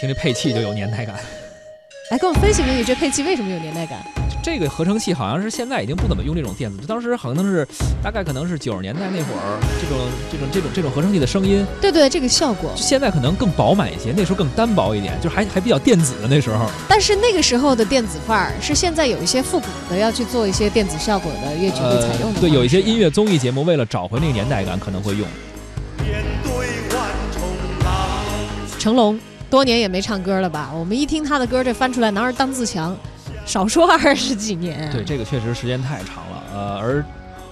听这配器就有年代感。来跟我分析分析，这配器为什么有年代感？这个合成器好像是现在已经不怎么用这种电子，当时好像是大概可能是九十年代那会儿，这种这种这种这种合成器的声音，对对，这个效果，现在可能更饱满一些，那时候更单薄一点，就还还比较电子的那时候。但是那个时候的电子范儿是现在有一些复古的要去做一些电子效果的乐曲会采用的。对，有一些音乐综艺节目为了找回那个年代感，可能会用。面对成龙。多年也没唱歌了吧？我们一听他的歌，这翻出来男儿当自强，少说二十几年。对，这个确实时间太长了。呃，而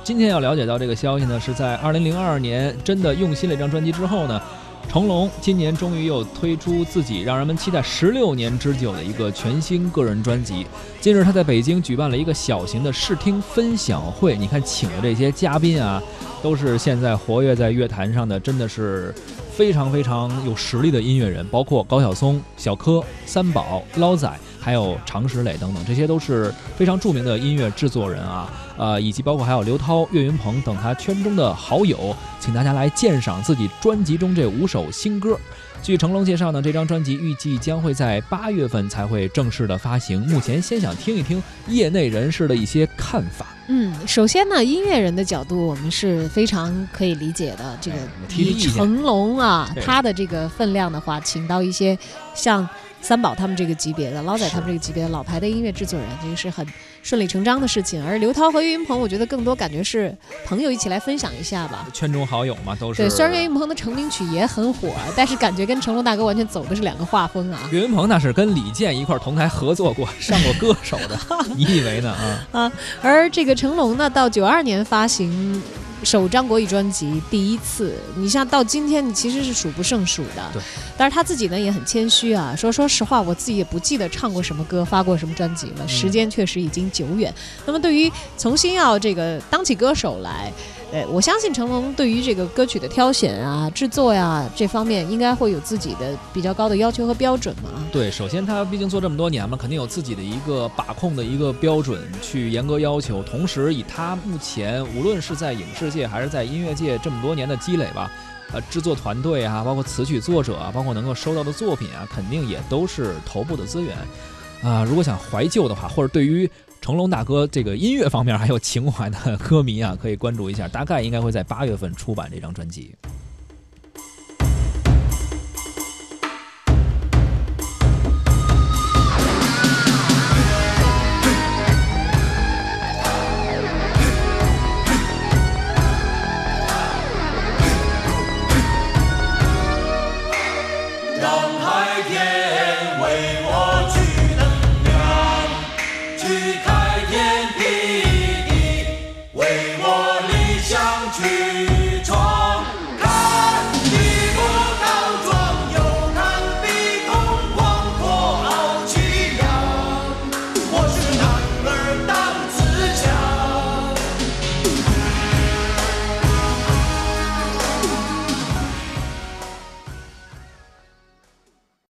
今天要了解到这个消息呢，是在二零零二年真的用心了一张专辑之后呢，成龙今年终于又推出自己让人们期待十六年之久的一个全新个人专辑。近日他在北京举办了一个小型的试听分享会，你看请的这些嘉宾啊，都是现在活跃在乐坛上的，真的是。非常非常有实力的音乐人，包括高晓松、小柯、三宝、捞仔，还有常石磊等等，这些都是非常著名的音乐制作人啊，呃，以及包括还有刘涛、岳云鹏等他圈中的好友，请大家来鉴赏自己专辑中这五首新歌。据成龙介绍呢，这张专辑预计将会在八月份才会正式的发行。目前先想听一听业内人士的一些看法。嗯，首先呢，音乐人的角度我们是非常可以理解的。这个以成龙啊，他的这个分量的话，请到一些像。三宝他们这个级别的，捞仔他们这个级别的老牌的音乐制作人，这个是很顺理成章的事情。而刘涛和岳云鹏，我觉得更多感觉是朋友一起来分享一下吧，圈中好友嘛，都是。对，虽然岳云鹏的成名曲也很火，但是感觉跟成龙大哥完全走的是两个画风啊。岳云鹏那是跟李健一块同台合作过，上过歌手的，你以为呢啊？啊，而这个成龙呢，到九二年发行。首张国语专辑第一次，你像到今天，你其实是数不胜数的。对，但是他自己呢也很谦虚啊，说说实话，我自己也不记得唱过什么歌，发过什么专辑了，时间确实已经久远。那么对于重新要这个当起歌手来。呃，我相信成龙对于这个歌曲的挑选啊、制作呀这方面，应该会有自己的比较高的要求和标准嘛。对，首先他毕竟做这么多年嘛，肯定有自己的一个把控的一个标准去严格要求。同时，以他目前无论是在影视界还是在音乐界这么多年的积累吧，呃，制作团队啊，包括词曲作者啊，包括能够收到的作品啊，肯定也都是头部的资源。啊，如果想怀旧的话，或者对于。成龙大哥这个音乐方面还有情怀的 歌迷啊，可以关注一下，大概应该会在八月份出版这张专辑。